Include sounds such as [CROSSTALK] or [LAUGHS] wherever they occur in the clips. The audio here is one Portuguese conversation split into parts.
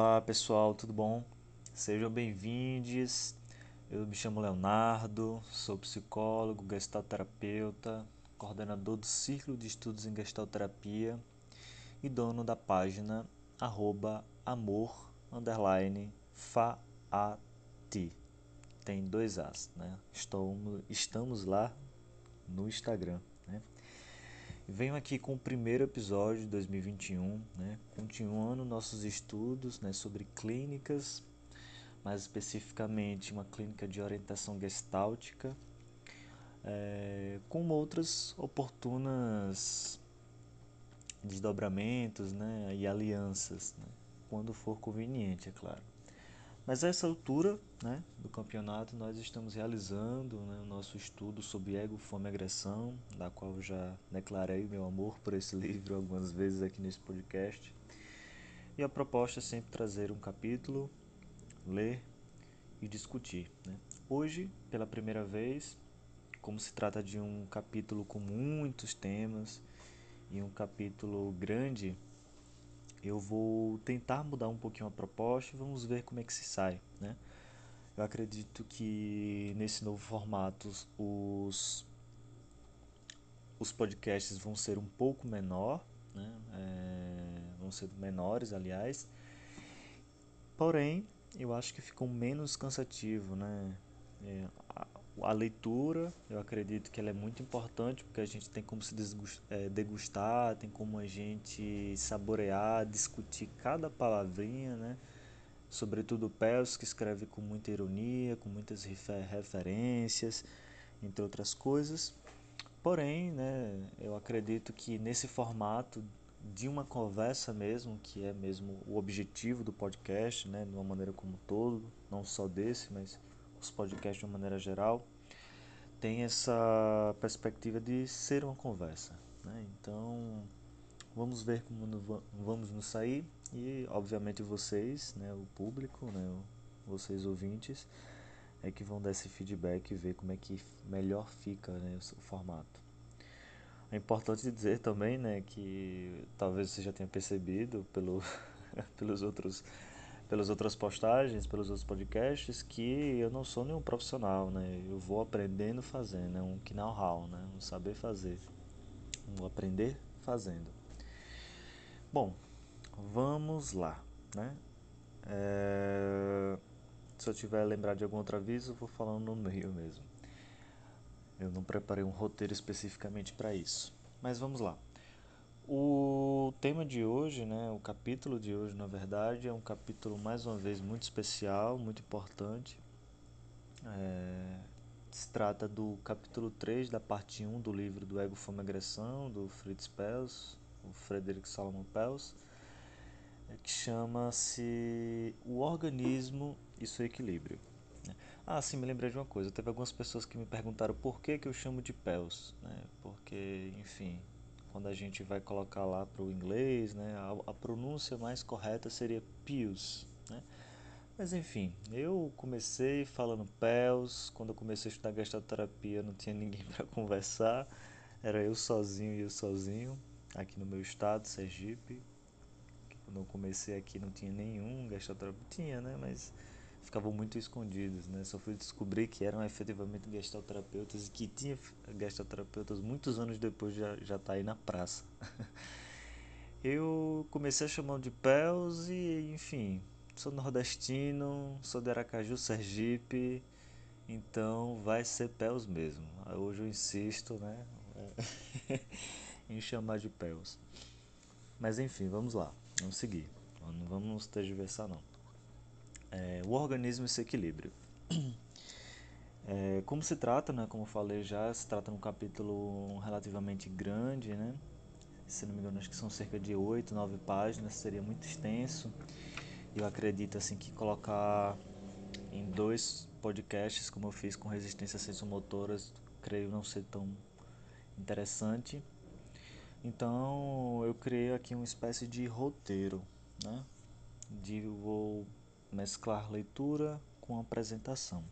Olá pessoal, tudo bom? Sejam bem-vindos. Eu me chamo Leonardo, sou psicólogo, gestalterapeuta, coordenador do Círculo de Estudos em Gestalterapia e dono da página arroba amor underline. Tem dois As, né? Estamos, estamos lá no Instagram? Venho aqui com o primeiro episódio de 2021, né? continuando nossos estudos né, sobre clínicas, mais especificamente uma clínica de orientação gestáltica, é, com outras oportunas desdobramentos né, e alianças, né, quando for conveniente, é claro. Mas a essa altura né, do campeonato nós estamos realizando né, o nosso estudo sobre ego, fome e agressão, da qual eu já declarei meu amor por esse [LAUGHS] livro algumas vezes aqui nesse podcast. E a proposta é sempre trazer um capítulo, ler e discutir. Né? Hoje, pela primeira vez, como se trata de um capítulo com muitos temas e um capítulo grande, eu vou tentar mudar um pouquinho a proposta e vamos ver como é que se sai, né? Eu acredito que nesse novo formato os os podcasts vão ser um pouco menor, né? É, vão ser menores, aliás. Porém, eu acho que ficou menos cansativo, né? É, a, leitura, eu acredito que ela é muito importante porque a gente tem como se é, degustar, tem como a gente saborear, discutir cada palavrinha, né? Sobretudo o Pels, que escreve com muita ironia, com muitas referências, entre outras coisas. Porém, né, eu acredito que nesse formato de uma conversa mesmo, que é mesmo o objetivo do podcast, né, de uma maneira como um todo, não só desse, mas os podcasts de uma maneira geral, tem essa perspectiva de ser uma conversa. Né? Então, vamos ver como vamos nos sair e, obviamente, vocês, né, o público, né, vocês ouvintes, é que vão dar esse feedback e ver como é que melhor fica né, o formato. É importante dizer também né, que talvez você já tenha percebido pelo, [LAUGHS] pelos outros pelas outras postagens, pelos outros podcasts, que eu não sou nenhum profissional, né? Eu vou aprendendo fazendo, é um know-how, né? Um saber fazer, um aprender fazendo. Bom, vamos lá, né? É... Se eu tiver lembrar de algum outro aviso, vou falando no meio mesmo. Eu não preparei um roteiro especificamente para isso, mas vamos lá. O tema de hoje, né, o capítulo de hoje, na verdade, é um capítulo mais uma vez muito especial, muito importante. É, se trata do capítulo 3 da parte 1 do livro do Ego, Fome Agressão, do Fritz Pels, o Frederick Salomon Pels, é, que chama-se O Organismo e Seu Equilíbrio. Ah, sim, me lembrei de uma coisa. Teve algumas pessoas que me perguntaram por que, que eu chamo de Pels, né? Porque, enfim, quando a gente vai colocar lá para o inglês, né, a, a, pronúncia mais correta seria Pius, né? Mas enfim, eu comecei falando Pels, quando eu comecei a estudar gastroterapia não tinha [LAUGHS] ninguém para conversar, era eu sozinho e eu sozinho, aqui no meu estado, Sergipe. Quando eu comecei aqui não tinha nenhum gastroterapeuta, tinha, né, mas ficavam muito escondidos, né? Só fui descobrir que eram efetivamente gestalterapeutas e que tinha gestalterapeutas muitos anos depois já já tá aí na praça. [LAUGHS] Eu comecei a chamar de Pels e, enfim, sou nordestino, sou de Aracaju, Sergipe, então vai ser Pels mesmo. Hoje eu insisto, né, [LAUGHS] em chamar de Pels. Mas enfim, vamos lá, vamos seguir. Não vamos tergiversar não é, o organismo e seu equilíbrio. É, como se trata, né, como eu falei já, se trata de um capítulo relativamente grande, né? se não me engano acho que são cerca de 8, 9 páginas, seria muito extenso. Eu acredito assim que colocar em dois podcasts, como eu fiz com resistência sensomotoras, creio não ser tão interessante. Então eu criei aqui uma espécie de roteiro, né? De vou mesclar leitura com apresentação.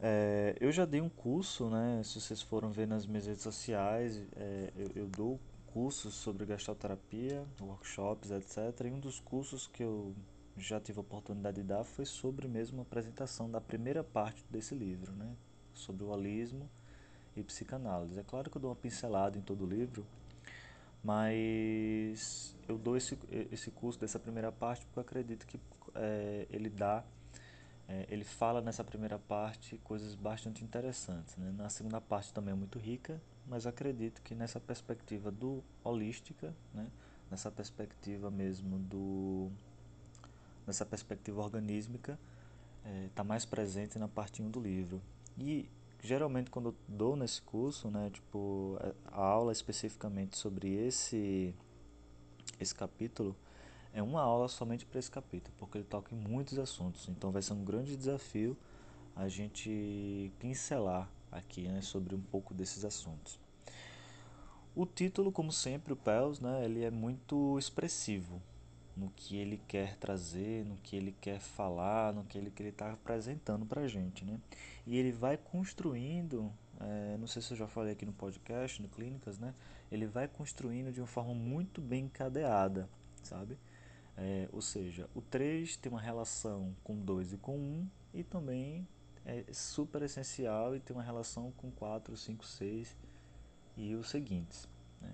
É, eu já dei um curso, né? Se vocês foram ver nas minhas redes sociais, é, eu, eu, dou cursos sobre gastroterapia, workshops, etc. E um dos cursos que eu já tive a oportunidade de dar foi sobre mesmo a apresentação da primeira parte desse livro, né? sobre o holismo e psicanálise. É claro que eu dou uma pincelada em todo o livro, mas eu dou esse, esse curso dessa primeira parte porque eu acredito que é, ele dá, é, ele fala nessa primeira parte coisas bastante interessantes. Né? Na segunda parte também é muito rica, mas acredito que nessa perspectiva do holística, né? nessa perspectiva mesmo do nessa perspectiva organísmica está é, mais presente na parte 1 do livro. E geralmente quando eu dou nesse curso, né, tipo, a aula especificamente sobre esse esse capítulo é uma aula somente para esse capítulo, porque ele toca em muitos assuntos. Então vai ser um grande desafio a gente pincelar aqui, né, sobre um pouco desses assuntos. O título, como sempre, o Pels, né, ele é muito expressivo no que ele quer trazer, no que ele quer falar, no que ele está apresentando para a gente, né? E ele vai construindo, é, não sei se eu já falei aqui no podcast, no Clínicas, né? Ele vai construindo de uma forma muito bem encadeada, sabe? É, ou seja, o 3 tem uma relação com 2 e com 1 e também é super essencial e tem uma relação com 4, 5, 6 e os seguintes. Né?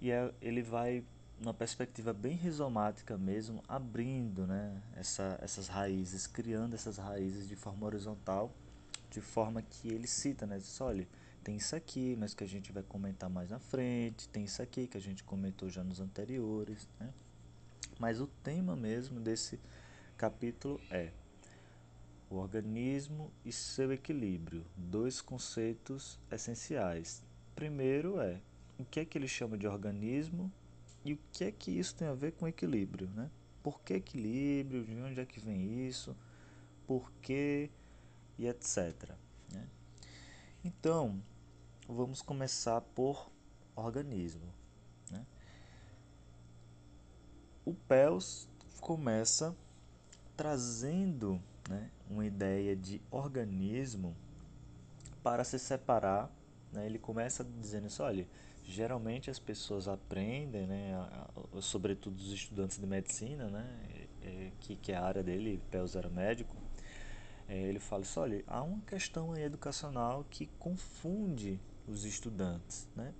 E é, ele vai numa perspectiva bem rizomática mesmo, abrindo né, essa, essas raízes, criando essas raízes de forma horizontal, de forma que ele cita, né, diz, olha, tem isso aqui, mas que a gente vai comentar mais na frente, tem isso aqui que a gente comentou já nos anteriores, né? Mas o tema mesmo desse capítulo é o organismo e seu equilíbrio, dois conceitos essenciais. Primeiro é o que é que ele chama de organismo e o que é que isso tem a ver com equilíbrio, né? Por que equilíbrio? De onde é que vem isso? Por quê? E etc. Né? Então, vamos começar por organismo. Né? O PELS começa trazendo né, uma ideia de organismo para se separar. Né? Ele começa dizendo isso, olha, geralmente as pessoas aprendem, né, sobretudo os estudantes de medicina, né, é, que, que é a área dele, Pels era médico, é, ele fala assim, olha, há uma questão educacional que confunde os estudantes, né,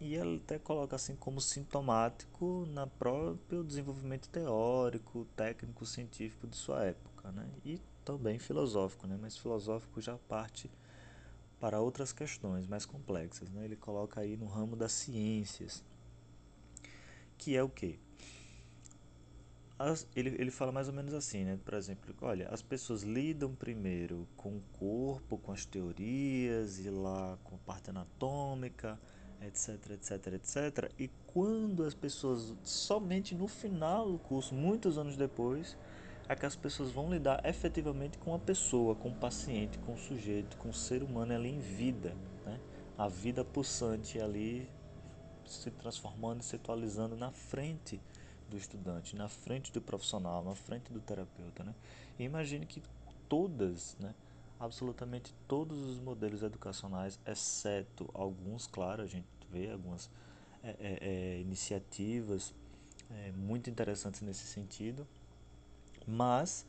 e ele até coloca assim como sintomático na próprio desenvolvimento teórico, técnico, científico de sua época, né, e também filosófico, né, mas filosófico já parte para outras questões mais complexas. Né? Ele coloca aí no ramo das ciências, que é o que? ele, ele fala mais ou menos assim, né? Por exemplo, olha, as pessoas lidam primeiro com o corpo, com as teorias e lá com a parte anatômica, etc, etc, etc. E quando as pessoas, somente no final do curso, muitos anos depois, é que as pessoas vão lidar efetivamente com a pessoa, com o paciente, com o sujeito, com o ser humano ali em vida, né? a vida pulsante ali se transformando e se atualizando na frente do estudante, na frente do profissional, na frente do terapeuta. Né? E imagine que todas, né, absolutamente todos os modelos educacionais, exceto alguns, claro, a gente vê algumas é, é, é, iniciativas é, muito interessantes nesse sentido, mas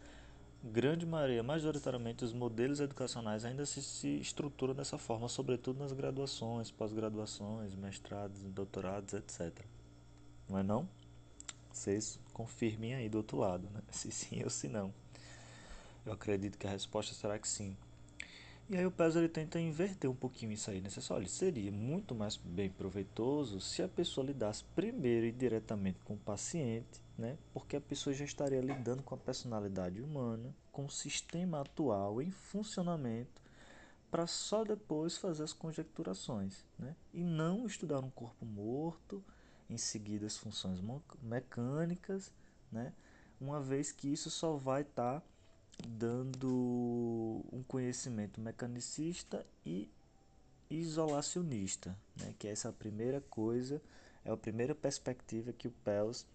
grande maioria, majoritariamente os modelos educacionais ainda se, se estruturam dessa forma, sobretudo nas graduações, pós-graduações, mestrados, doutorados, etc. Não é não? Vocês confirmem aí do outro lado, né? [LAUGHS] se sim ou se não. Eu acredito que a resposta será que sim. E aí o PES ele tenta inverter um pouquinho isso aí, né? Você olha, seria muito mais bem proveitoso se a pessoa lidasse primeiro e diretamente com o paciente, né? Porque a pessoa já estaria lidando com a personalidade humana, com o sistema atual em funcionamento, para só depois fazer as conjecturações, né? E não estudar um corpo morto, em seguida as funções mecânicas, né? Uma vez que isso só vai estar tá dando um conhecimento mecanicista e isolacionista, né? que é essa primeira coisa, é a primeira perspectiva que o Pels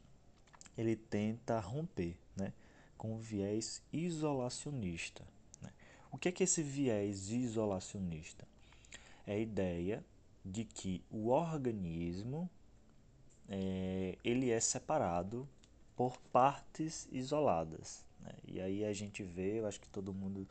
ele tenta romper, né? com o viés isolacionista. Né? O que é, que esse viés isolacionista? É a ideia de que o organismo é, ele é separado por partes isoladas. Né? E aí a gente vê, eu acho que todo mundo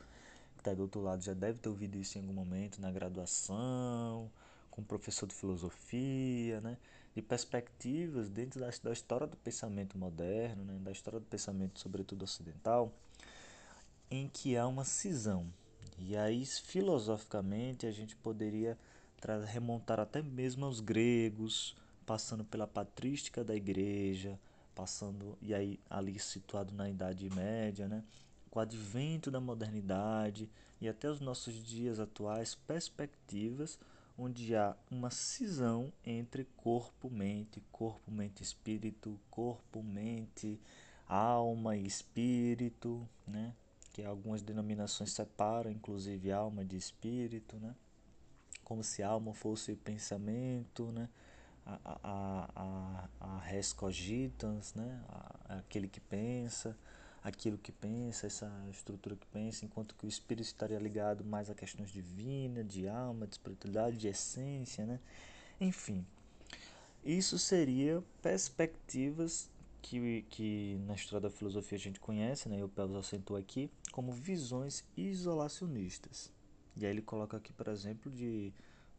está do outro lado já deve ter ouvido isso em algum momento na graduação, com o professor de filosofia, né? de perspectivas dentro da, da história do pensamento moderno, né? da história do pensamento, sobretudo ocidental, em que há uma cisão. E aí, filosoficamente, a gente poderia remontar até mesmo aos gregos, passando pela patrística da igreja, passando e aí ali situado na Idade Média, né? Com o advento da modernidade e até os nossos dias atuais, perspectivas onde há uma cisão entre corpo-mente, corpo-mente-espírito, corpo-mente, alma e espírito, né? que algumas denominações separam, inclusive alma de espírito, né? como se alma fosse pensamento, né? a, a, a, a res cogitans, né? aquele que pensa, aquilo que pensa, essa estrutura que pensa, enquanto que o espírito estaria ligado mais a questões divinas, de alma, de espiritualidade, de essência, né? Enfim, isso seria perspectivas que, que na história da filosofia a gente conhece, né? E o Pelvis acentuou aqui, como visões isolacionistas. E aí ele coloca aqui, por exemplo, de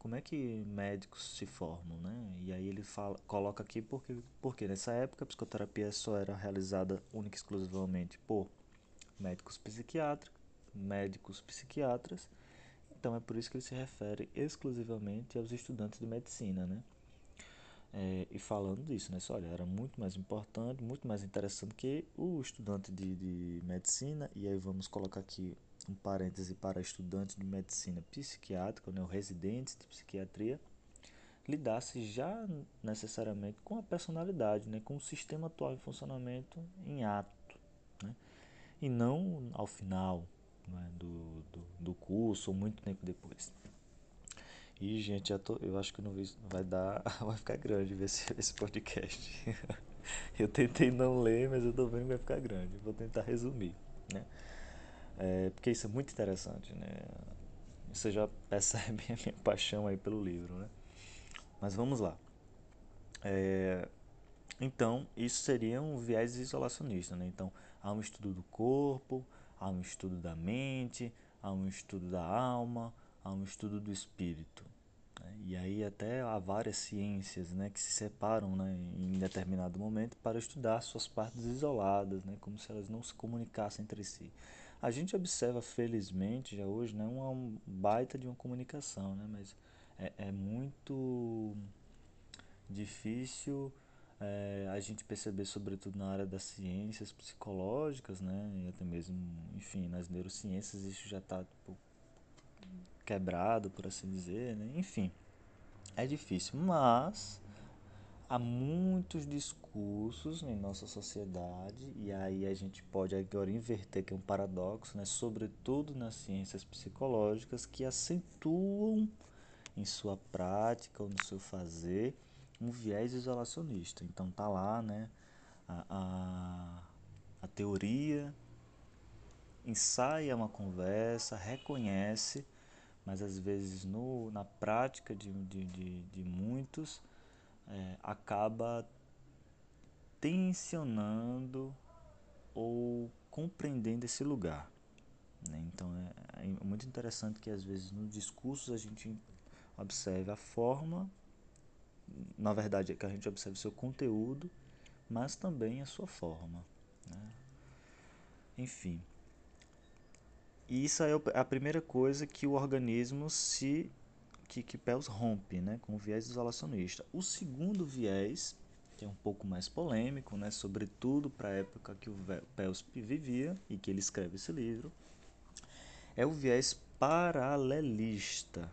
como é que médicos se formam, né? E aí ele fala, coloca aqui porque, porque nessa época a psicoterapia só era realizada única e exclusivamente por médicos psiquiatras, médicos psiquiatras. Então é por isso que ele se refere exclusivamente aos estudantes de medicina, né? É, e falando disso, né? Olha, era muito mais importante, muito mais interessante que o estudante de, de medicina. E aí vamos colocar aqui um parêntese para estudantes de medicina psiquiátrica, né, ou residentes de psiquiatria, lidasse já necessariamente com a personalidade, né, com o sistema atual em funcionamento em ato, né, e não ao final né, do, do, do, curso ou muito tempo depois. E, gente, já tô, eu acho que não vai dar, [LAUGHS] vai ficar grande esse, esse podcast. [LAUGHS] eu tentei não ler, mas eu tô vendo que vai ficar grande. Vou tentar resumir, né? É, porque isso é muito interessante, né? Você já percebe [LAUGHS] a minha paixão aí pelo livro, né? Mas vamos lá. É, então, isso seria um viés isolacionista, né? Então, há um estudo do corpo, há um estudo da mente, há um estudo da alma, há um estudo do espírito. Né? E aí até há várias ciências né, que se separam né, em determinado momento para estudar suas partes isoladas, né, como se elas não se comunicassem entre si. A gente observa, felizmente, já hoje, né, uma baita de uma comunicação, né, mas é, é muito difícil é, a gente perceber, sobretudo na área das ciências psicológicas, né, e até mesmo, enfim, nas neurociências, isso já está tipo, quebrado, por assim dizer, né, enfim, é difícil, mas há muitos discursos em nossa sociedade e aí a gente pode agora inverter que é um paradoxo, né, sobretudo nas ciências psicológicas que acentuam em sua prática ou no seu fazer um viés isolacionista. Então tá lá, né, a, a, a teoria ensaia uma conversa, reconhece, mas às vezes no, na prática de, de, de, de muitos é, acaba tensionando ou compreendendo esse lugar. Né? Então é, é, muito interessante que às vezes no discurso a gente observe a forma, na verdade é que a gente observe seu conteúdo, mas também a sua forma. Né? Enfim. E isso é a primeira coisa que o organismo se que, que Pels rompe né, com o viés isolacionista. O segundo viés, que é um pouco mais polêmico, né, sobretudo para a época que o Pels vivia e que ele escreve esse livro, é o viés paralelista.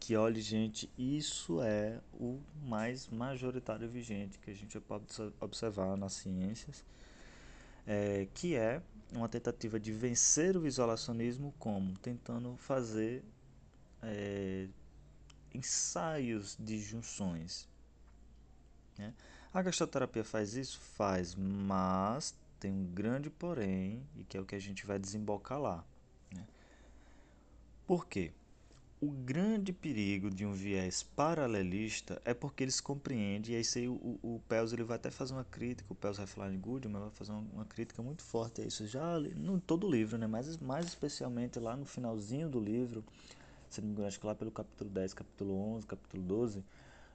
Que, olha, gente, isso é o mais majoritário vigente que a gente pode observar nas ciências, é, que é uma tentativa de vencer o isolacionismo como tentando fazer é, ensaios de junções. Né? A gastroterapia faz isso? Faz, mas tem um grande porém, e que é o que a gente vai desembocar lá. Né? Por quê? o grande perigo de um viés paralelista é porque eles compreendem, e aí sei, o, o Pels ele vai até fazer uma crítica, o Pels Refline Goodman vai fazer uma, uma, crítica muito forte a isso, já no todo o livro, né? mas mais especialmente lá no finalzinho do livro, se não me engano, acho que lá pelo capítulo 10, capítulo 11, capítulo 12,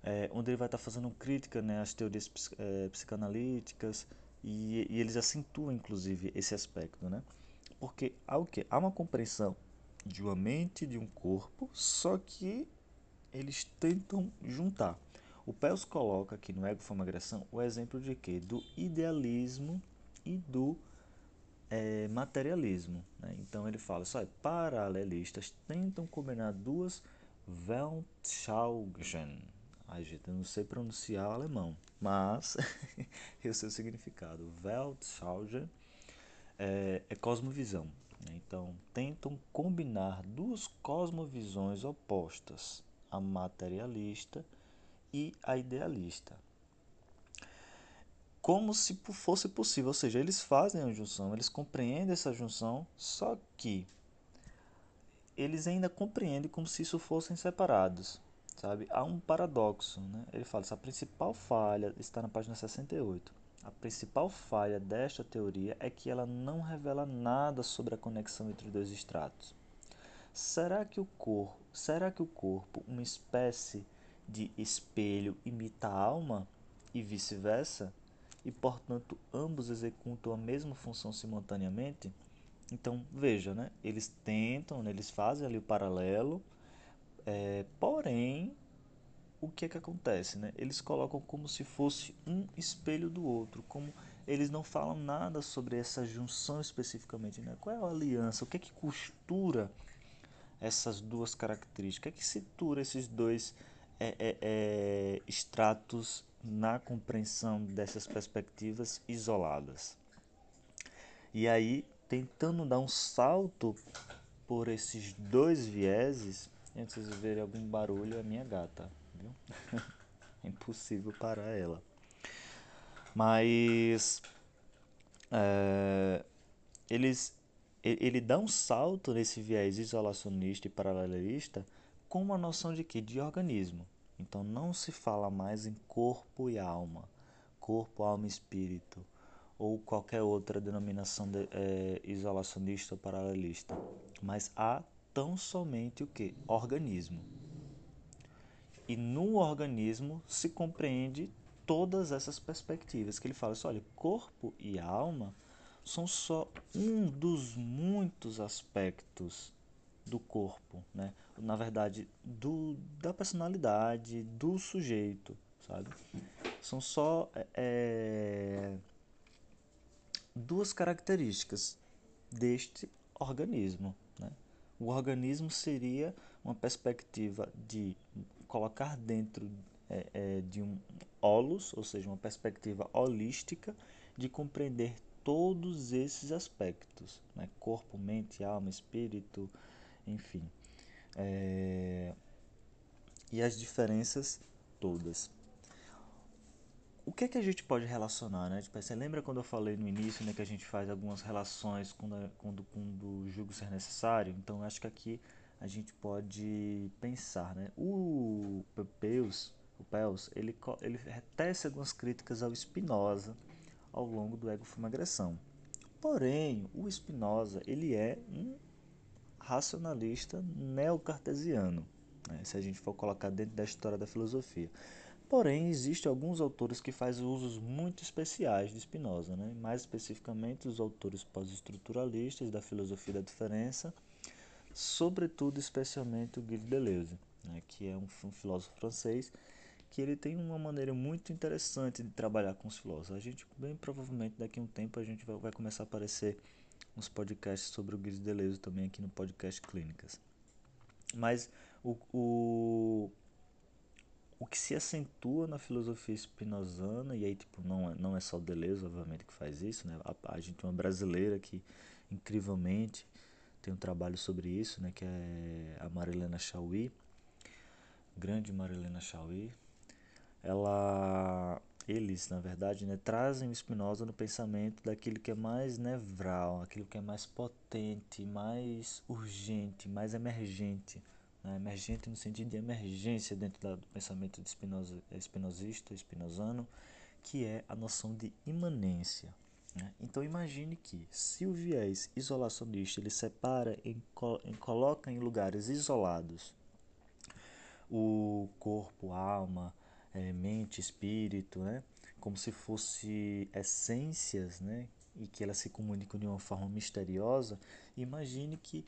é, onde ele vai estar fazendo crítica né, às teorias é, psicanalíticas, e, e, eles acentuam inclusive esse aspecto, né? porque há, o quê? há uma compreensão de uma mente de um corpo, só que eles tentam juntar. O Pels coloca aqui no Ego Forma Agressão o exemplo de quê? Do idealismo e do é, materialismo. Né? Então ele fala, só paralelistas tentam combinar duas Weltanschauungen. Ai, gente, eu não sei pronunciar alemão, mas [LAUGHS] eu sei o significado. Weltanschauung é, é cosmovisão. Né? Então, tentam combinar duas cosmovisões opostas, a materialista e a idealista. Como se fosse possível, ou seja, eles fazem a junção, eles compreendem essa junção, só que eles ainda compreendem como se isso fossem separados, sabe? Há um paradoxo, né? Ele fala, essa principal falha está na página 68 a principal falha desta teoria é que ela não revela nada sobre a conexão entre dois estratos. Será que o corpo, será que o corpo, uma espécie de espelho, imita a alma e vice-versa? E portanto ambos executam a mesma função simultaneamente? Então veja, né? Eles tentam, né? eles fazem ali o paralelo, é, porém o que é que acontece, né? Eles colocam como se fosse um espelho do outro, como eles não falam nada sobre essa junção especificamente, né? Qual é a aliança? O que é que costura essas duas características? O que é que situa esses dois é, é, é, estratos na compreensão dessas perspectivas isoladas? E aí, tentando dar um salto por esses dois vieses, antes de ver algum barulho, é minha gata viu? [LAUGHS] é impossível parar ela. Mas é, eles, ele dá um salto nesse viés isolacionista e paralelista com uma noção de que? De organismo. Então não se fala mais em corpo e alma, corpo, alma e espírito, ou qualquer outra denominação de, é, isolacionista ou paralelista, mas há tão somente o que? Organismo. E no organismo se compreende todas essas perspectivas que ele fala assim, olha, corpo e alma são só um dos muitos aspectos do corpo, né? Na verdade, do, da personalidade do sujeito, sabe? São só é, duas características deste organismo, né? O organismo seria uma perspectiva de colocar dentro é, é, de um holos, ou seja, uma perspectiva holística de compreender todos esses aspectos, né? corpo, mente, alma, espírito, enfim, é... e as diferenças todas. O que é que a gente pode relacionar, né? Tipo, você lembra quando eu falei no início, né, que a gente faz algumas relações quando, quando, quando julgo ser necessário? Então, acho que aqui a gente pode pensar, né? O Peus, o Pels, ele, ele tece algumas críticas ao Spinoza ao longo do Ego Forma Agressão. Porém, o Spinoza, ele é um racionalista neocartesiano, né? se a gente for colocar dentro da história da filosofia. Porém, existem alguns autores que fazem usos muito especiais de Spinoza, né? mais especificamente os autores pós-estruturalistas da filosofia da diferença, sobretudo especialmente o Guy Deleuze, né, que é um, um, filósofo francês que ele tem uma maneira muito interessante de trabalhar com os filósofos. A gente bem provavelmente daqui a um tempo a gente vai, vai começar a aparecer uns podcasts sobre o Guy Deleuze também aqui no podcast Clínicas. Mas o, o, o que se acentua na filosofia spinozana, e aí tipo, não, é, não é só o Deleuze, obviamente, que faz isso, né? a, a gente tem uma brasileira que, incrivelmente, tem um trabalho sobre isso, né, que é a Marilena Chauí, grande Marilena Chauí. Ela, eles, na verdade, né, trazem o Spinoza no pensamento daquilo que é mais nevral, aquilo que é mais potente, mais urgente, mais emergente né? emergente no sentido de emergência dentro do pensamento de Spinoza, espinosista, spinozano, que é a noção de imanência. Né? Então imagine que se o viés isolacionista ele separa e coloca em lugares isolados o corpo, a alma, é, mente, espírito, né? como se fosse essências, né? e que elas se comunicam de uma forma misteriosa, imagine que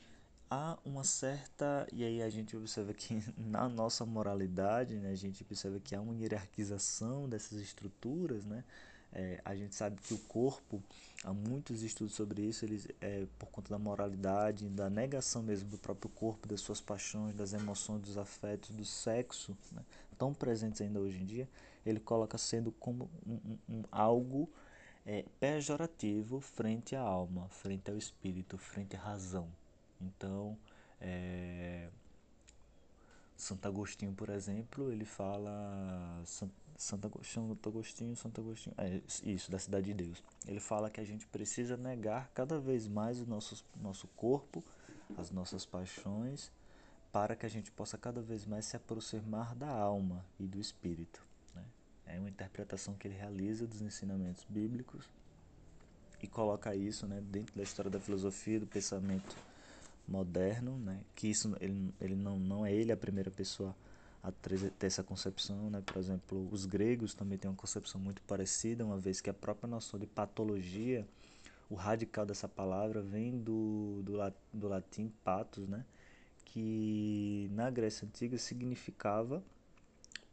há uma certa e aí a gente observa que [LAUGHS] na nossa moralidade né, a gente observa que há uma hierarquização dessas estruturas né é, a gente sabe que o corpo há muitos estudos sobre isso eles é, por conta da moralidade da negação mesmo do próprio corpo das suas paixões das emoções dos afetos do sexo né, tão presentes ainda hoje em dia ele coloca sendo como um, um, um algo é, pejorativo frente à alma frente ao espírito frente à razão então, é, Santo Agostinho, por exemplo, ele fala Santo Agostinho, Santo Agostinho, é isso, da cidade de Deus. Ele fala que a gente precisa negar cada vez mais o nosso, nosso corpo, as nossas paixões, para que a gente possa cada vez mais se aproximar da alma e do espírito. Né? É uma interpretação que ele realiza dos ensinamentos bíblicos e coloca isso né, dentro da história da filosofia, do pensamento moderno, né? que isso ele, ele não, não é ele a primeira pessoa a ter essa concepção, né? por exemplo, os gregos também têm uma concepção muito parecida, uma vez que a própria noção de patologia, o radical dessa palavra vem do, do, do latim patos, né? Que na Grécia Antiga significava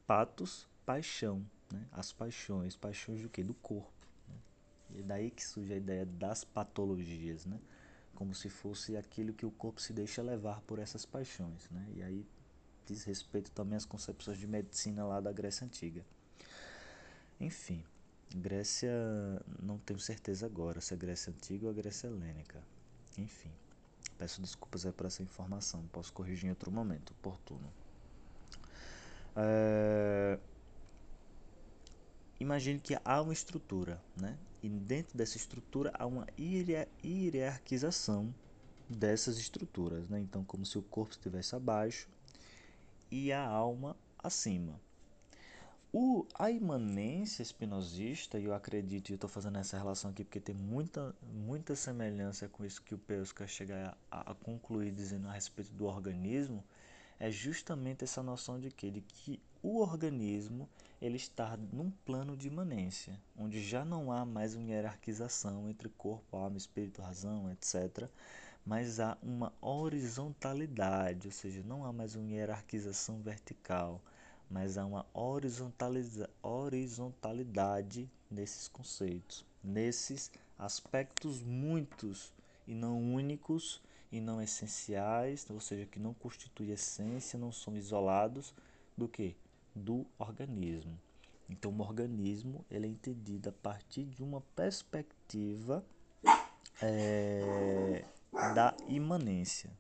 patos, paixão, né? as paixões, paixões do que? Do corpo. Né? E é daí que surge a ideia das patologias, né? como se fosse aquilo que o corpo se deixa levar por essas paixões, né? E aí diz respeito também às concepções de medicina lá da Grécia Antiga. Enfim, Grécia, não tenho certeza agora se é Grécia Antiga ou a Grécia Helênica. Enfim, peço desculpas aí por essa informação, posso corrigir em outro momento, oportuno. É... Imagine que há uma estrutura, né? E dentro dessa estrutura há uma hierarquização dessas estruturas, né? Então, como se o corpo estivesse abaixo e a alma acima. O, a imanência espinosista, e eu acredito, e eu estou fazendo essa relação aqui porque tem muita, muita semelhança com isso que o Peusca chega a, a concluir dizendo a respeito do organismo, é justamente essa noção de que, de que o organismo ele está num plano de imanência, onde já não há mais uma hierarquização entre corpo, alma, espírito, razão, etc., mas há uma horizontalidade, ou seja, não há mais uma hierarquização vertical, mas há uma horizontalidade nesses conceitos, nesses aspectos muitos e não únicos e não essenciais, ou seja, que não constituem essência, não são isolados do que? do organismo. Então, o organismo ele é entendido a partir de uma perspectiva é, da imanência.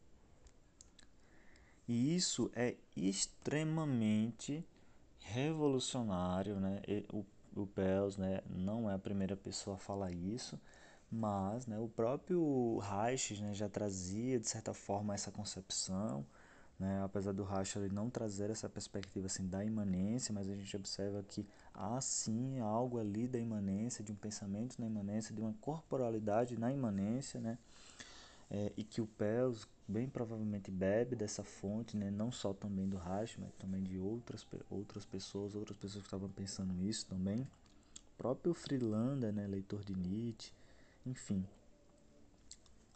E isso é extremamente revolucionário, né? E o, o Pels, né, não é a primeira pessoa a falar isso, mas né, o próprio Reich né, já trazia de certa forma essa concepção né? Apesar do Racha ele não trazer essa perspectiva assim da imanência, mas a gente observa que há sim algo ali da imanência, de um pensamento na imanência, de uma corporalidade na imanência, né? É, e que o Pels bem provavelmente bebe dessa fonte, né? não só também do Racha, mas também de outras, outras pessoas, outras pessoas que estavam pensando nisso também. O próprio Freelander, né? leitor de Nietzsche, enfim.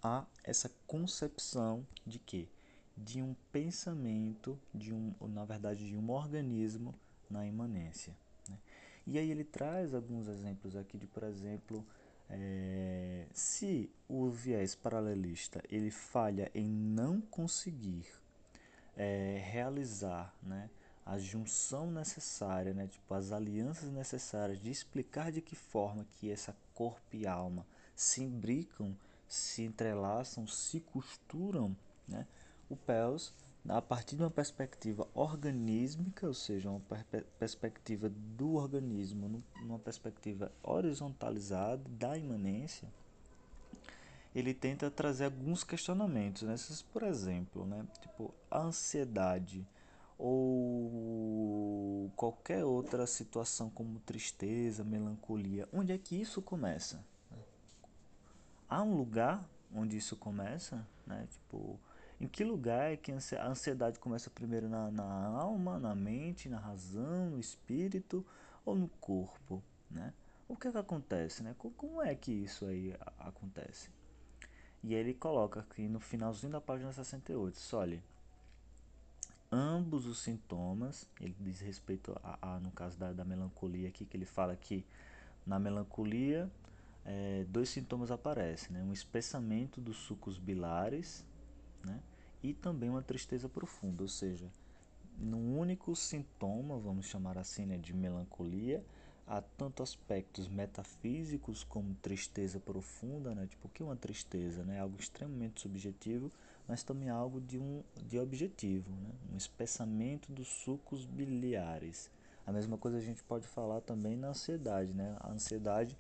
Há essa concepção de que de um pensamento, de um, na verdade, de um organismo na imanência. Né? E aí ele traz alguns exemplos aqui de, por exemplo, é, se o viés paralelista ele falha em não conseguir é, realizar né, a junção necessária, né, tipo as alianças necessárias de explicar de que forma que essa corpo e alma se imbricam, se entrelaçam, se costuram, né, o PELS, a partir de uma perspectiva organísmica, ou seja, uma per perspectiva do organismo, numa perspectiva horizontalizada da imanência, ele tenta trazer alguns questionamentos, né? Por exemplo, né? Tipo, a ansiedade ou qualquer outra situação como tristeza, melancolia, onde é que isso começa? Há um lugar onde isso começa, né? Tipo, em que lugar é que a ansiedade começa primeiro na, na alma, na mente, na razão, no espírito ou no corpo, né? O que, é que acontece, né? Como é que isso aí acontece? E ele coloca aqui no finalzinho da página 68, diz, olha, ambos os sintomas, ele diz respeito a, a no caso da, da, melancolia aqui, que ele fala que na melancolia é, dois sintomas aparecem, né? um espessamento dos sucos bilares né? e também uma tristeza profunda, ou seja, num único sintoma, vamos chamar assim, né, de melancolia, há tanto aspectos metafísicos como tristeza profunda, né? Tipo, o que é uma tristeza, né? Algo extremamente subjetivo, mas também algo de um de objetivo, né? Um espessamento dos sucos biliares. A mesma coisa a gente pode falar também na ansiedade, né? A ansiedade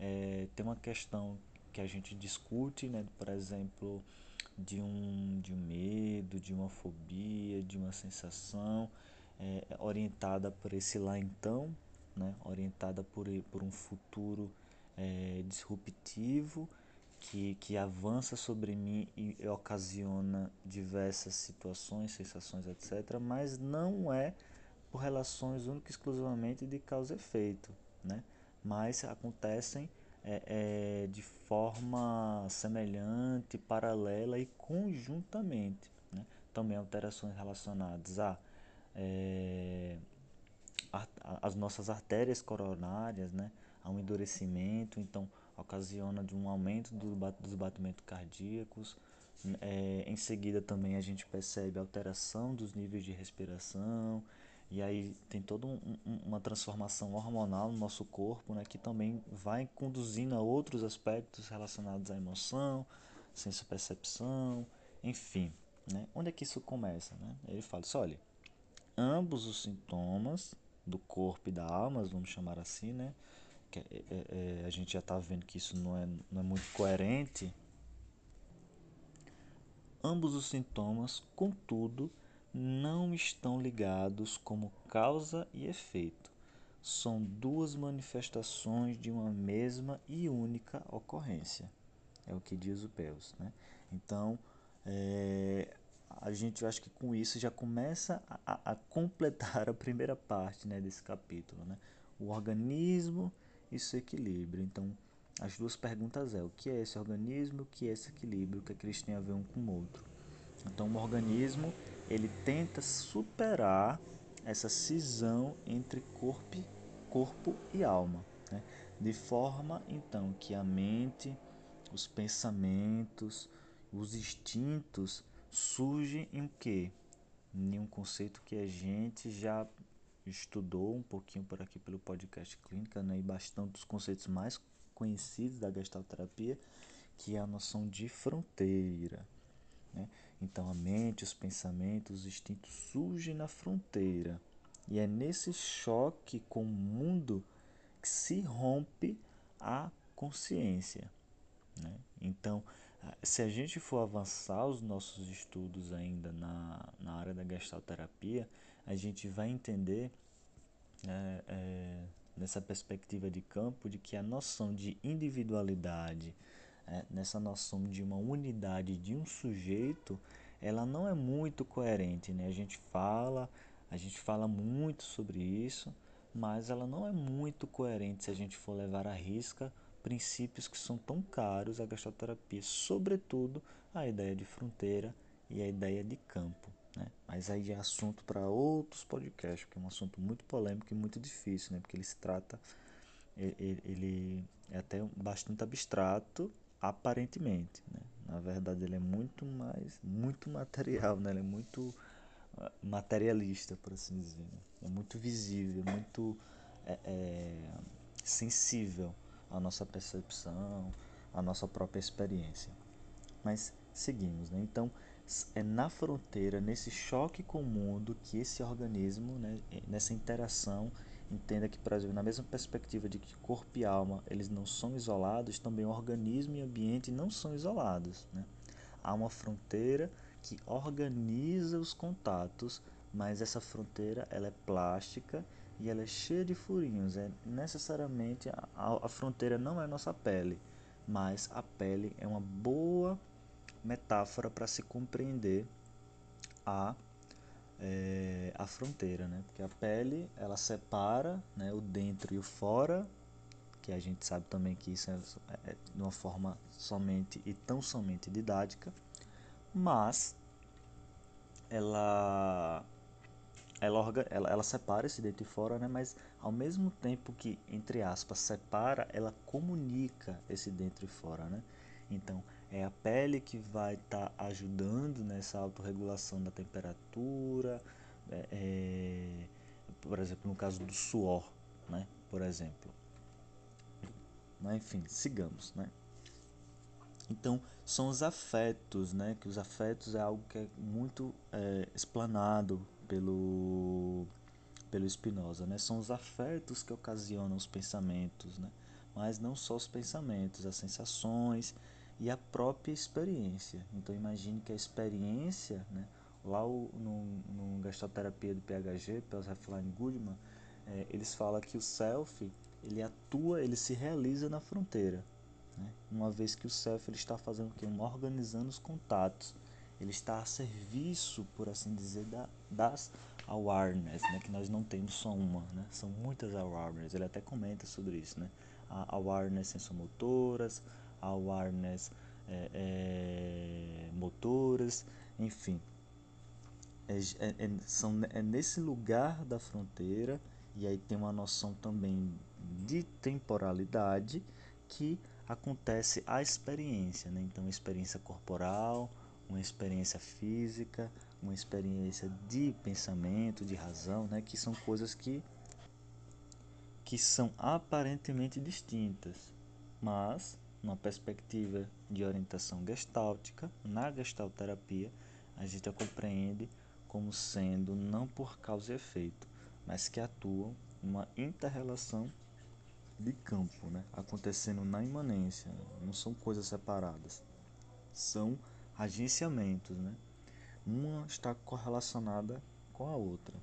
é, tem uma questão que a gente discute, né? Por exemplo, de um de um medo, de uma fobia, de uma sensação é, orientada por esse lá então, né, orientada por, por um futuro é, disruptivo que, que avança sobre mim e ocasiona diversas situações, sensações, etc., mas não é por relações única e exclusivamente de causa e efeito, né? mas acontecem é, é, de forma semelhante, paralela e conjuntamente. Né? Também alterações relacionadas a é, as nossas artérias coronárias, né, a um endurecimento, então ocasiona de um aumento do, dos batimentos cardíacos. É, em seguida também a gente percebe alteração dos níveis de respiração e aí tem toda um, um, uma transformação hormonal no nosso corpo, né, que também vai conduzindo a outros aspectos relacionados à emoção, senso-percepção, enfim. Né? Onde é que isso começa? Né? Ele fala assim, olha, ambos os sintomas do corpo e da alma, vamos chamar assim, né? Que é, é, é a gente já está vendo que isso não é, não é muito coerente. Ambos os sintomas, contudo, não estão ligados como causa e efeito. São duas manifestações de uma mesma e única ocorrência. É o que diz o Peus. Né? Então, é, a gente acho que com isso já começa a, a, completar [LAUGHS] a primeira parte né, desse capítulo. Né? O organismo e seu equilíbrio. Então, as duas perguntas é o que é esse organismo, o que é esse equilíbrio, o que, é que eles têm a ver um com o outro. Então, o organismo ele tenta superar essa cisão entre corpo, corpo e alma, né? de forma então que a mente, os pensamentos, os instintos surge em que? Em um conceito que a gente já estudou um pouquinho por aqui pelo podcast Clínica, né, e bastante dos conceitos mais conhecidos da gestalterapia, que é a noção de fronteira. Né? Então a mente, os pensamentos, os instintos surgem na fronteira. E é nesse choque com o mundo que se rompe a consciência. Né? Então, se a gente for avançar os nossos estudos ainda na, na área da gestalterapia, a gente vai entender é, é, nessa perspectiva de campo de que a noção de individualidade, é, nessa noção de uma unidade de um sujeito, ela não é muito coerente. Né? A gente fala, a gente fala muito sobre isso, mas ela não é muito coerente se a gente for levar à risca princípios que são tão caros à gastroterapia, sobretudo a ideia de fronteira e a ideia de campo. Né? Mas aí é assunto para outros podcasts, porque é um assunto muito polêmico e muito difícil, né? porque ele se trata, ele, ele é até bastante abstrato, aparentemente. Né? Na verdade, ele é muito mais, muito material, né? ele é muito ah, materialista, por assim dizer. Né? É muito visível, é muito é, é, sensível a nossa percepção, a nossa própria experiência. Mas seguimos, né? Então, é na fronteira, nesse choque com o mundo, que esse organismo, né, nessa interação, Entenda que, na mesma perspectiva de que corpo e alma eles não são isolados, também o organismo e ambiente não são isolados. Né? Há uma fronteira que organiza os contatos, mas essa fronteira ela é plástica e ela é cheia de furinhos. É necessariamente a, a fronteira não é nossa pele, mas a pele é uma boa metáfora para se compreender a é, a fronteira, né? Porque a pele ela separa, né, o dentro e o fora, que a gente sabe também que isso é, é de uma forma somente e tão somente didática, mas ela ela, ela, ela separa esse dentro e fora, né? mas ao mesmo tempo que, entre aspas, separa, ela comunica esse dentro e fora. Né? Então, é a pele que vai estar tá ajudando nessa autorregulação da temperatura, é, é, por exemplo, no caso do suor, né? por exemplo. Mas, enfim, sigamos. Né? Então, são os afetos, né? que os afetos é algo que é muito é, explanado pelo, pelo Spinoza. Né? São os afetos que ocasionam os pensamentos, né? mas não só os pensamentos, as sensações e a própria experiência. Então imagine que a experiência, né, lá o, no, no Gestalterapia do PHG, Pels Refline Goodman, é, eles falam que o self ele atua, ele se realiza na fronteira. Né? Uma vez que o self ele está fazendo o quê? Organizando os contatos. Ele está a serviço, por assim dizer, da, das awareness, né? que nós não temos só uma, né? são muitas awareness. Ele até comenta sobre isso. Né? A awareness sensomotoras, awareness é, é, motoras, enfim. É, é, é, são, é nesse lugar da fronteira, e aí tem uma noção também de temporalidade que acontece a experiência. Né? Então, experiência corporal, uma experiência física, uma experiência de pensamento, de razão, né? que são coisas que, que são aparentemente distintas, mas numa perspectiva de orientação gestáltica, na gestalterapia, a gente a compreende como sendo não por causa e efeito, mas que atuam uma interrelação de campo, né? acontecendo na imanência, não são coisas separadas, são agenciamentos, né? uma está correlacionada com a outra.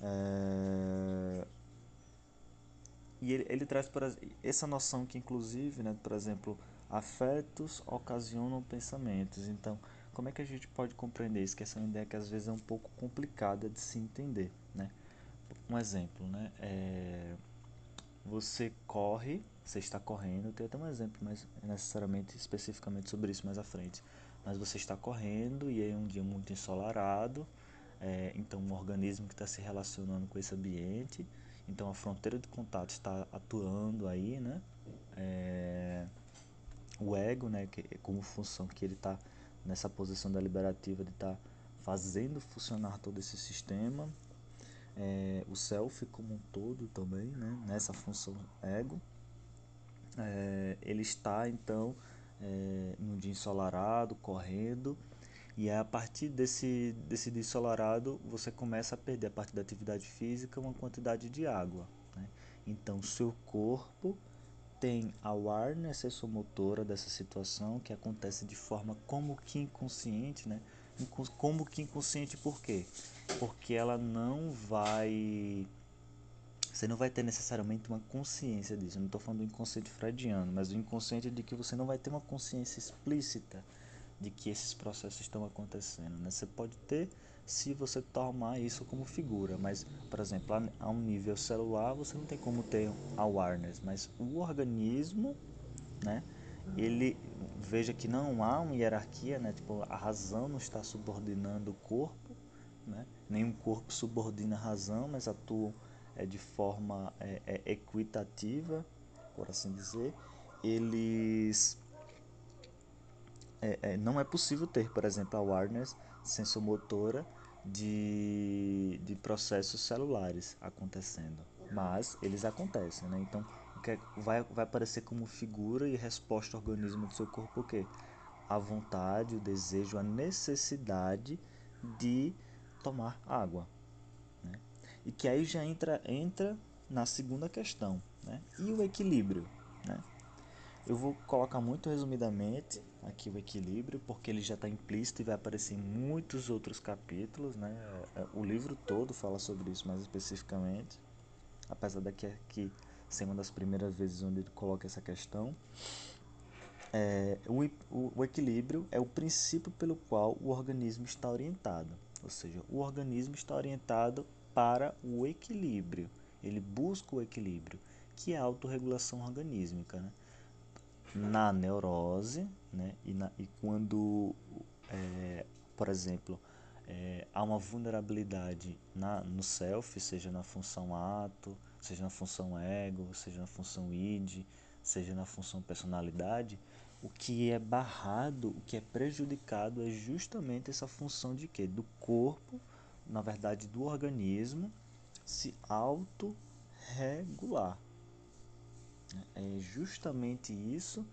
É... E ele, ele traz por, essa noção que, inclusive, né, por exemplo, afetos ocasionam pensamentos. Então, como é que a gente pode compreender isso? Que essa é uma ideia que às vezes é um pouco complicada de se entender. Né? Um exemplo, né? É, você corre, você está correndo, tem até um exemplo, mas necessariamente especificamente sobre isso mais à frente. Mas você está correndo e é um dia muito ensolarado, é, então um organismo que está se relacionando com esse ambiente então a fronteira de contato está atuando aí, né? É, o ego, né, que, como função que ele está nessa posição deliberativa de estar tá fazendo funcionar todo esse sistema, é, o self como um todo também, né, nessa função ego, é, ele está então é, num dia ensolarado, correndo, e a partir desse, desse dia ensolarado você começa a perder a partir da atividade física uma quantidade de água. Né? Então, seu corpo tem a awareness motora dessa situação que acontece de forma como que inconsciente, né? Como que inconsciente por quê? Porque ela não vai você não vai ter necessariamente uma consciência disso. Eu não estou falando do inconsciente freudiano, mas do inconsciente de que você não vai ter uma consciência explícita de que esses processos estão acontecendo. Né? Você pode ter se você tomar isso como figura, mas, por exemplo, a, um nível celular você não tem como ter awareness, mas o organismo, né, ele veja que não há uma hierarquia, né, tipo, a razão não está subordinando o corpo, né, nenhum corpo subordina a razão, mas atuam é, de forma é, é, equitativa, por assim dizer, eles é, é, não é possível ter, por exemplo, awareness sensomotora de, de processos celulares acontecendo. Mas eles acontecem, né? Então, é, vai, vai aparecer como figura e resposta ao organismo do seu corpo o quê? A vontade, o desejo, a necessidade de tomar água. Né? E que aí já entra, entra na segunda questão, né? E o equilíbrio, né? Eu vou colocar muito resumidamente aqui o equilíbrio, porque ele já está implícito e vai aparecer em muitos outros capítulos, né? É, é, o livro todo fala sobre isso mais especificamente, apesar daqui aqui ser uma das primeiras vezes onde ele coloca essa questão. É, o, o, o equilíbrio é o princípio pelo qual o organismo está orientado, ou seja, o organismo está orientado para o equilíbrio, ele busca o equilíbrio, que é a autorregulação organísmica. Né? Na neurose, né? e, na, e quando, é, por exemplo, é, há uma vulnerabilidade na, no self, seja na função ato, seja na função ego, seja na função id, seja na função personalidade, o que é barrado, o que é prejudicado é justamente essa função de quê? Do corpo, na verdade do organismo, se autorregular. É justamente isso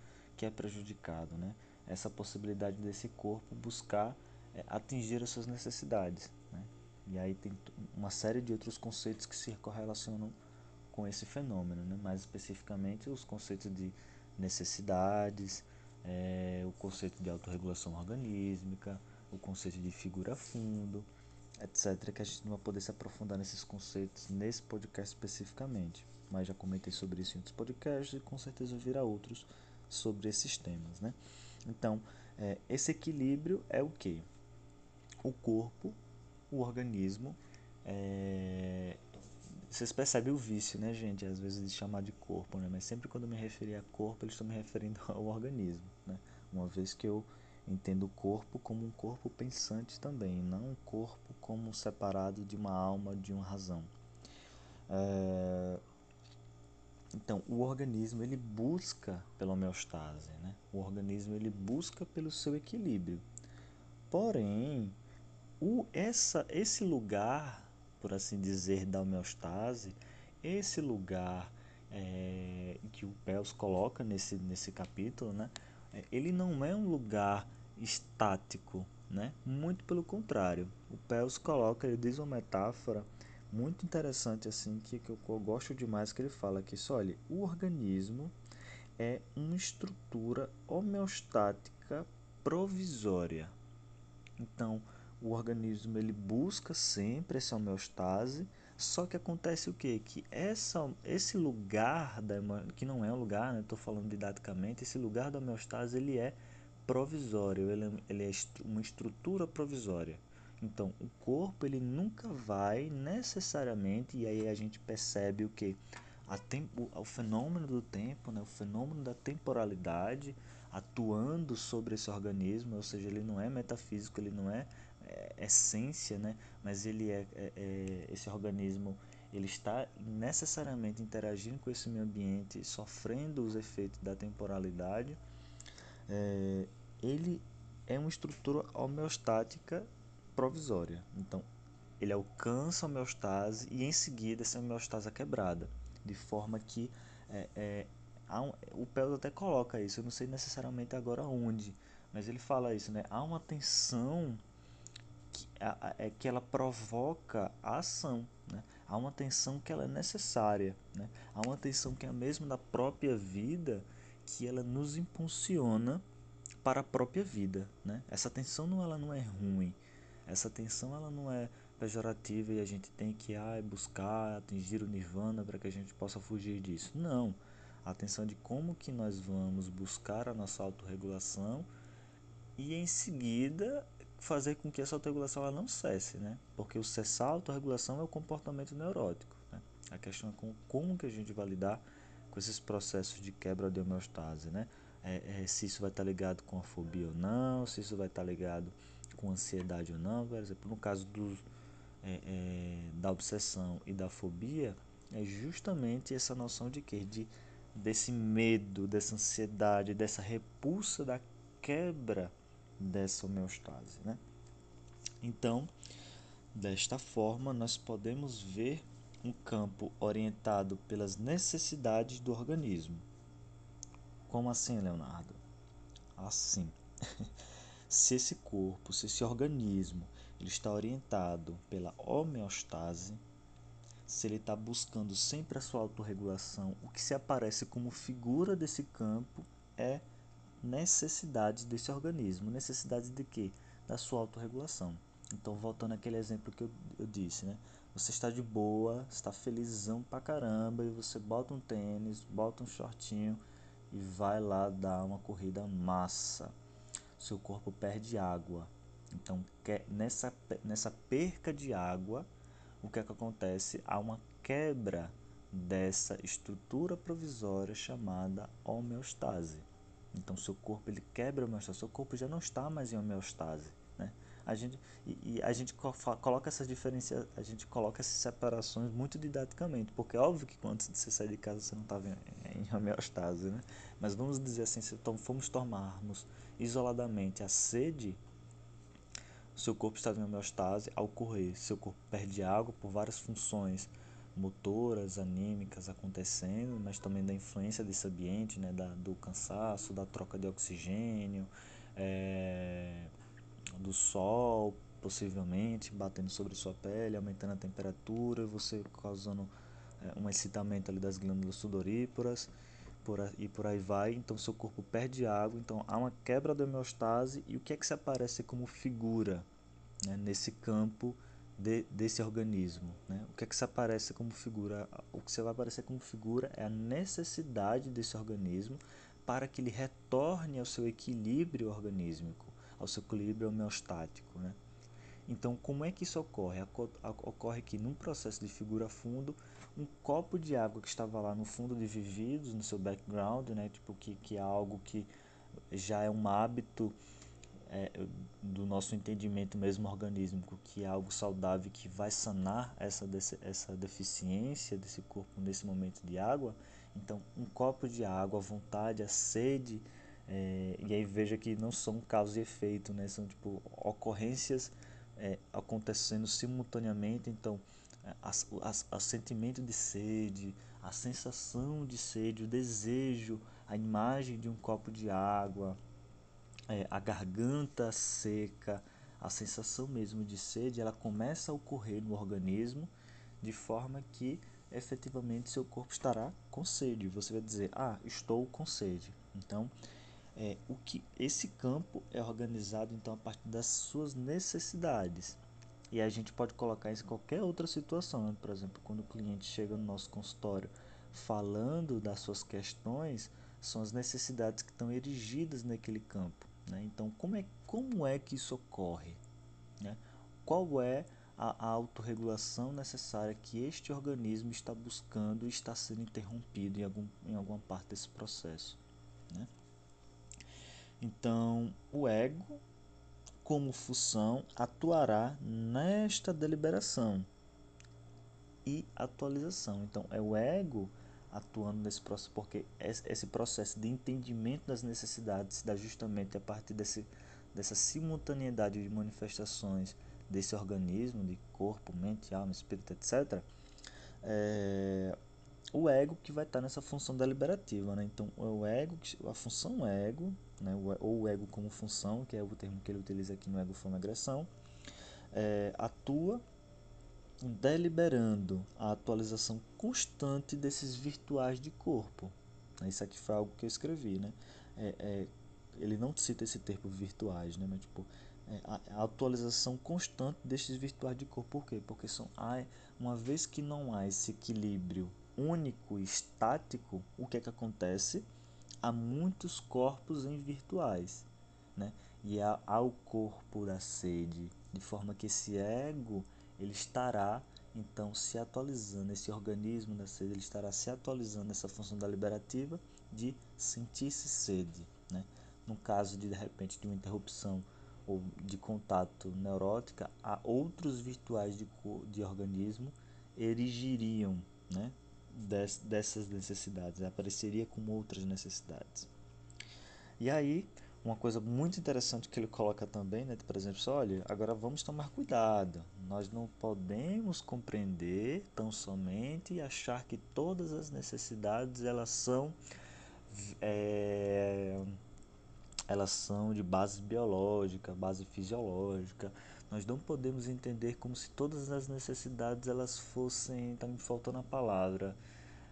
que é prejudicado, né? Essa possibilidade desse corpo buscar é, atingir as suas necessidades. Né? E aí tem uma série de outros conceitos que se correlacionam com esse fenômeno, né? mais especificamente os conceitos de necessidades, é, o conceito de autorregulação organísmica, o conceito de figura fundo, etc. Que a gente não vai poder se aprofundar nesses conceitos nesse podcast especificamente, mas já comentei sobre isso em outros podcasts e com certeza virá outros sobre esses temas. Né? Então, é, esse equilíbrio é o que? O corpo, o organismo, é, vocês percebem o vício, né, gente? Às vezes de chamar de corpo, né? Mas sempre quando eu me referir a corpo, eles estão me referindo [LAUGHS] ao organismo, né? Uma vez que eu entendo o corpo como um corpo pensante também, não um corpo como separado de uma alma, de uma razão. É... Então, o organismo ele busca pela homeostase, né? O organismo ele busca pelo seu equilíbrio. Porém, o, essa, esse lugar por assim dizer, da homeostase, esse lugar é, que o Pels coloca nesse, nesse capítulo, né, é, ele não é um lugar estático, né? muito pelo contrário. O Pels coloca, ele diz uma metáfora muito interessante assim que, que eu, eu gosto demais que ele fala que isso, olha, o organismo é uma estrutura homeostática provisória. Então, o organismo ele busca sempre essa homeostase, só que acontece o quê? Que essa, esse lugar, da, que não é um lugar, estou né? falando didaticamente, esse lugar da homeostase ele é provisório, ele, é, ele é uma estrutura provisória. Então, o corpo ele nunca vai necessariamente, e aí a gente percebe o que? Tempo, o fenômeno do tempo, né? o fenômeno da temporalidade atuando sobre esse organismo, ou seja, ele não é metafísico, ele não é é, essência, né? mas ele é, é, é, esse organismo ele está necessariamente interagindo com esse meio ambiente, sofrendo os efeitos da temporalidade. É, ele é uma estrutura homeostática provisória. Então, ele alcança a homeostase e em seguida essa homeostase é quebrada, de forma que é, é, um, o Pels até coloca isso, eu não sei necessariamente agora onde, mas ele fala isso, né? Há uma tensão que, a, é que ela provoca a ação. Né? Há uma tensão que ela é necessária. Né? Há uma tensão que é a mesma da própria vida, que ela nos impulsiona para a própria vida. Né? Essa tensão não, ela não é ruim. Essa tensão ela não é pejorativa e a gente tem que ah, buscar atingir o nirvana para que a gente possa fugir disso. Não. A atenção de como que nós vamos buscar a nossa autorregulação e em seguida fazer com que essa autorregulação ela não cesse, né? Porque o cessar a autorregulação é o comportamento neurótico. Né? A questão é com, como que a gente vai lidar com esses processos de quebra de homeostase, né? É, é, se isso vai estar ligado com a fobia ou não, se isso vai estar ligado com ansiedade ou não. Por exemplo, no caso é, é da obsessão e da fobia, é justamente essa noção de que de desse medo, dessa ansiedade, dessa repulsa da quebra dessa homeostase. Né? Então, desta forma, nós podemos ver um campo orientado pelas necessidades do organismo. Como assim, Leonardo? Assim. [LAUGHS] se esse corpo, se esse organismo ele está orientado pela homeostase, se ele está buscando sempre a sua autorregulação, o que se aparece como figura desse campo é necessidade desse organismo. Necessidade de quê? Da sua autorregulação. Então, voltando àquele exemplo que eu, eu disse, né? Você está de boa, está felizão pra caramba e você bota um tênis, bota um shortinho e vai lá dar uma corrida massa. Seu corpo perde água. Então, nessa, nessa perca de água, o que é que acontece? Há uma quebra dessa estrutura provisória chamada homeostase. Então, seu corpo ele quebra a homeostase, seu corpo já não está mais em homeostase. Né? A gente, e, e a gente coloca essas diferenças, a gente coloca essas separações muito didaticamente, porque é óbvio que quando você sai de casa você não estava em, em homeostase, né? Mas vamos dizer assim, se fomos tomarmos isoladamente a sede seu corpo está em homeostase ao correr. Seu corpo perde água por várias funções motoras, anímicas acontecendo, mas também da influência desse ambiente, né, da, do cansaço, da troca de oxigênio, é, do sol, possivelmente batendo sobre sua pele, aumentando a temperatura, você causando é, um excitamento ali das glândulas sudoríparas por, e por aí vai. Então seu corpo perde água, então há uma quebra da homeostase e o que é que se aparece como figura né, nesse campo de, desse organismo. Né? O que é que se aparece como figura? O que você vai aparecer como figura é a necessidade desse organismo para que ele retorne ao seu equilíbrio organísmico, ao seu equilíbrio homeostático. Né? Então, como é que isso ocorre? Ocorre que num processo de figura fundo, um copo de água que estava lá no fundo de vividos, no seu background, né? tipo que, que é algo que já é um hábito é, do nosso entendimento mesmo organísmico, que é algo saudável que vai sanar essa, essa deficiência desse corpo nesse momento de água. Então, um copo de água, a vontade, a sede, é, e aí veja que não são causa e efeito, né? são tipo ocorrências é, acontecendo simultaneamente. Então, o sentimento de sede, a sensação de sede, o desejo, a imagem de um copo de água, é, a garganta seca, a sensação mesmo de sede, ela começa a ocorrer no organismo de forma que efetivamente seu corpo estará com sede. Você vai dizer, ah, estou com sede. Então, é, o que esse campo é organizado então a partir das suas necessidades. E a gente pode colocar isso em qualquer outra situação. Né? Por exemplo, quando o cliente chega no nosso consultório falando das suas questões, são as necessidades que estão erigidas naquele campo. Né? Então, como é, como é que isso ocorre? Né? Qual é a, a autorregulação necessária que este organismo está buscando e está sendo interrompido em, algum, em alguma parte desse processo? Né? Então, o ego, como função, atuará nesta deliberação e atualização. Então, é o ego atuando nesse processo, porque esse processo de entendimento das necessidades se dá justamente a partir desse, dessa simultaneidade de manifestações desse organismo, de corpo, mente, alma, espírito, etc. É, o ego que vai estar nessa função deliberativa, né? Então, é o ego, a função ego, né? ou o ego como função, que é o termo que ele utiliza aqui no ego forma agressão, é, atua deliberando a atualização constante desses virtuais de corpo. Isso aqui foi algo que eu escrevi, né? É, é, ele não cita esse termo virtuais, né? Mas tipo, é, a, a, atualização constante destes virtuais de corpo. Por quê? Porque são, uma vez que não há esse equilíbrio único estático, o que é que acontece? Há muitos corpos em virtuais, né? E há, há o corpo da sede, de forma que esse ego ele estará então se atualizando, esse organismo da sede ele estará se atualizando nessa função da liberativa de sentir-se sede. Né? No caso de, de repente, de uma interrupção ou de contato neurótica, há outros virtuais de, de organismo erigiriam né? Des, dessas necessidades, apareceria com outras necessidades. E aí, uma coisa muito interessante que ele coloca também, né, por exemplo, olha, agora vamos tomar cuidado. Nós não podemos compreender tão somente e achar que todas as necessidades elas são é, elas são de base biológica, base fisiológica. Nós não podemos entender como se todas as necessidades elas fossem, tá me faltando a palavra,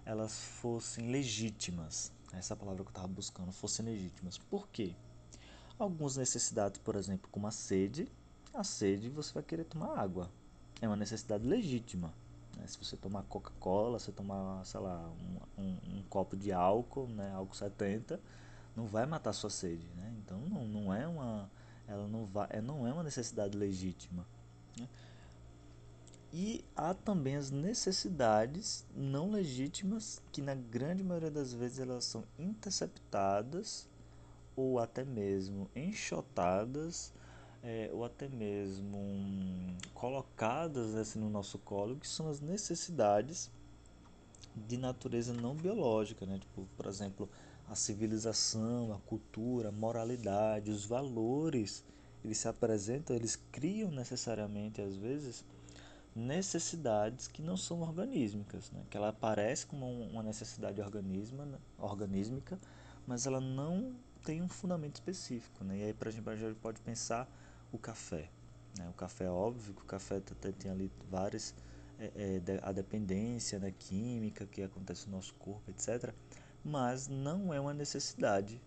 elas fossem legítimas. Essa é palavra que eu estava buscando, fossem legítimas. Por quê? Algumas necessidades, por exemplo, como a sede, a sede você vai querer tomar água. É uma necessidade legítima. Né? Se você tomar Coca-Cola, você tomar, sei lá, um, um, um, copo de álcool, né, álcool 70, não vai matar sua sede. Né? Então não, não é uma ela não vai, é, não é uma necessidade legítima. Né? E há também as necessidades não legítimas que na grande maioria das vezes elas são interceptadas ou até mesmo enxotadas é, ou até mesmo hum, colocadas assim, no nosso colo, que são as necessidades de natureza não biológica, né? Tipo, por exemplo, a civilização, a cultura, a moralidade, os valores, eles se apresentam, eles criam necessariamente, às vezes, necessidades que não são organísmicas, né? que ela aparece como uma necessidade organisma, né? organísmica, mas ela não tem um fundamento específico. Né? E aí, para a gente pode pensar o café. Né? O café é óbvio que o café tem ali várias. É, é, a dependência né, química que acontece no nosso corpo, etc mas não é uma necessidade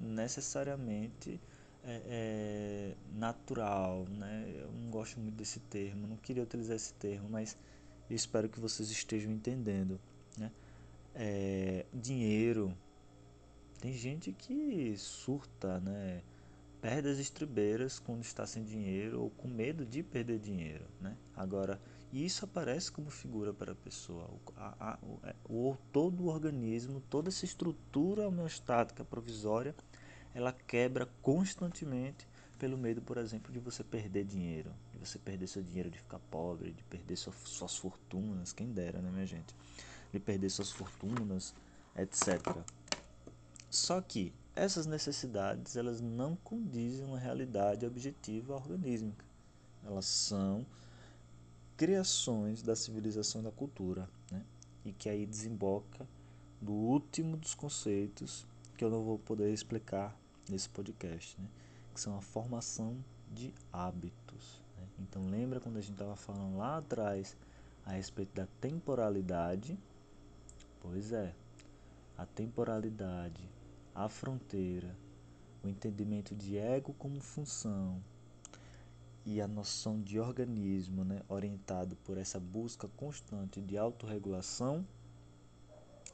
necessariamente é, é, natural, né? Eu não gosto muito desse termo, não queria utilizar esse termo, mas espero que vocês estejam entendendo, né? É, dinheiro, tem gente que surta, né? Perde as estribeiras quando está sem dinheiro ou com medo de perder dinheiro, né? Agora e isso aparece como figura para a pessoa. O, a, a, é, o, todo o organismo, toda essa estrutura homeostática provisória, ela quebra constantemente pelo medo, por exemplo, de você perder dinheiro, de você perder seu dinheiro, de ficar pobre, de perder sua, suas fortunas, quem dera, né, minha gente? De perder suas fortunas, etc. Só que essas necessidades, elas não condizem uma realidade objetiva organísmica. Elas são criações da civilização e da cultura, né? e que aí desemboca do último dos conceitos que eu não vou poder explicar nesse podcast, né? que são a formação de hábitos. Né? Então lembra quando a gente estava falando lá atrás a respeito da temporalidade? Pois é, a temporalidade, a fronteira, o entendimento de ego como função, e a noção de organismo né, orientado por essa busca constante de autorregulação,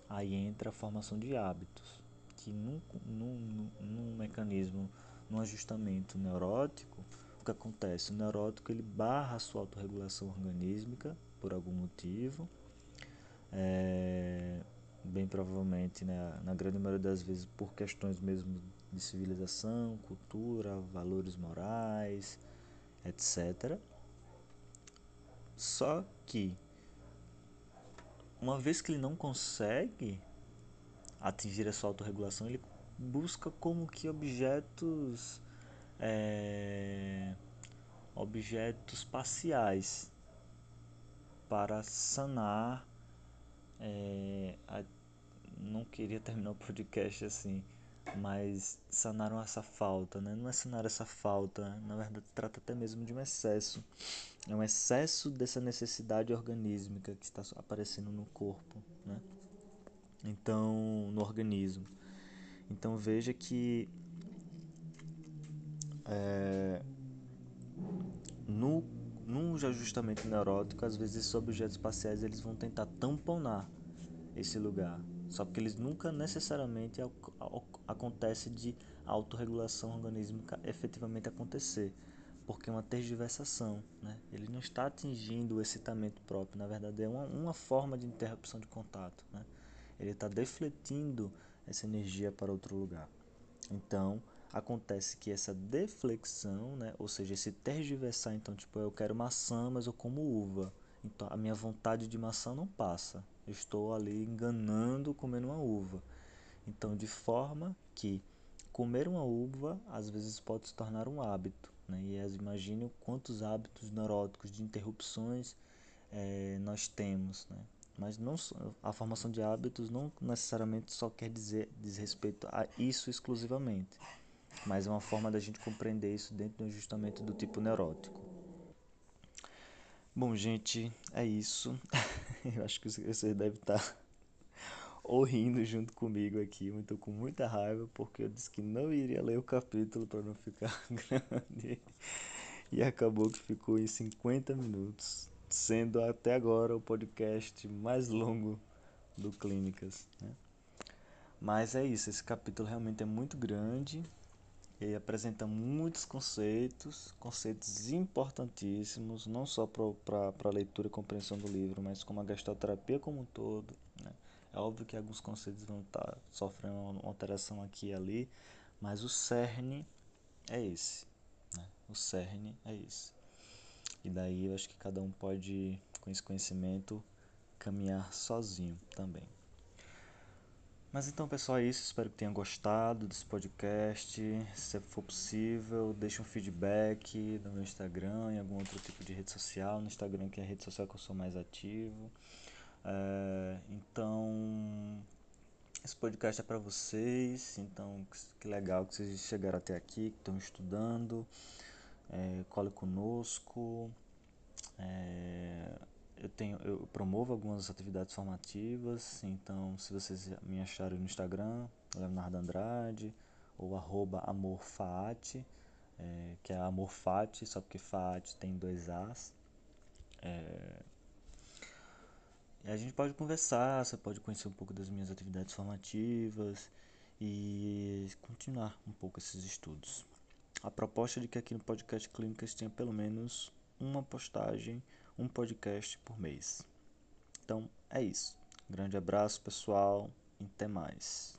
aí entra a formação de hábitos, que num, num, num mecanismo, num ajustamento neurótico, o que acontece? O neurótico ele barra a sua autorregulação organísmica por algum motivo, é, bem provavelmente, né, na grande maioria das vezes, por questões mesmo de civilização, cultura, valores morais, etc. Só que, uma vez que ele não consegue atingir essa autorregulação, ele busca como que objetos é, objetos parciais para sanar é, a, não queria terminar o podcast assim mas sanaram essa falta, né? Não é sanar essa falta, na verdade trata até mesmo de um excesso. É um excesso dessa necessidade organísmica que está aparecendo no corpo, né? Então, no organismo. Então veja que é, no, no ajustamento neurótico, às vezes esses objetos espaciais eles vão tentar tamponar esse lugar, só que eles nunca necessariamente acontece de autorregulação organísmica efetivamente acontecer, porque é uma tergiversação, né? Ele não está atingindo o excitamento próprio, na verdade é uma, uma forma de interrupção de contato, né? Ele está defletindo essa energia para outro lugar. Então, acontece que essa deflexão, né, ou seja, esse tergiversar, então, tipo, eu quero maçã, mas eu como uva. Então, a minha vontade de maçã não passa. Estou ali enganando comendo uma uva. Então, de forma que comer uma uva às vezes pode se tornar um hábito. Né? E imagine quantos hábitos neuróticos de interrupções é, nós temos. Né? Mas não, a formação de hábitos não necessariamente só quer dizer diz respeito a isso exclusivamente, mas é uma forma da gente compreender isso dentro do ajustamento do tipo neurótico. Bom, gente, é isso. [LAUGHS] Eu acho que vocês devem estar [LAUGHS] ou rindo junto comigo aqui. Eu tô com muita raiva porque eu disse que não iria ler o capítulo para não ficar [LAUGHS] grande. E acabou que ficou em 50 minutos, sendo até agora o podcast mais longo do Clínicas. Né? Mas é isso, esse capítulo realmente é muito grande. Ele apresenta muitos conceitos, conceitos importantíssimos, não só para a leitura e compreensão do livro, mas como a gestalterapia como um todo. Né? É óbvio que alguns conceitos vão estar tá sofrendo uma alteração aqui e ali, mas o cerne é esse. Né? O cerne é esse. E daí eu acho que cada um pode, com esse conhecimento, caminhar sozinho também. Mas então, pessoal, é isso. Espero que tenham gostado desse podcast. Se for possível, deixe um feedback no meu Instagram, em algum outro tipo de rede social. No Instagram, que é a rede social que eu sou mais ativo. É, então, esse podcast é para vocês. Então, que legal que vocês chegaram até aqui, que estão estudando. É, cole conosco. É, eu tenho eu promovo algumas atividades formativas, então se vocês me acharem no Instagram, Leonardo Andrade, ou arroba é, que é amorfate, só porque faate tem dois As. É, e a gente pode conversar, você pode conhecer um pouco das minhas atividades formativas e continuar um pouco esses estudos. A proposta é de que aqui no podcast Clínicas tenha pelo menos uma postagem um podcast por mês. Então é isso. Grande abraço, pessoal, e até mais.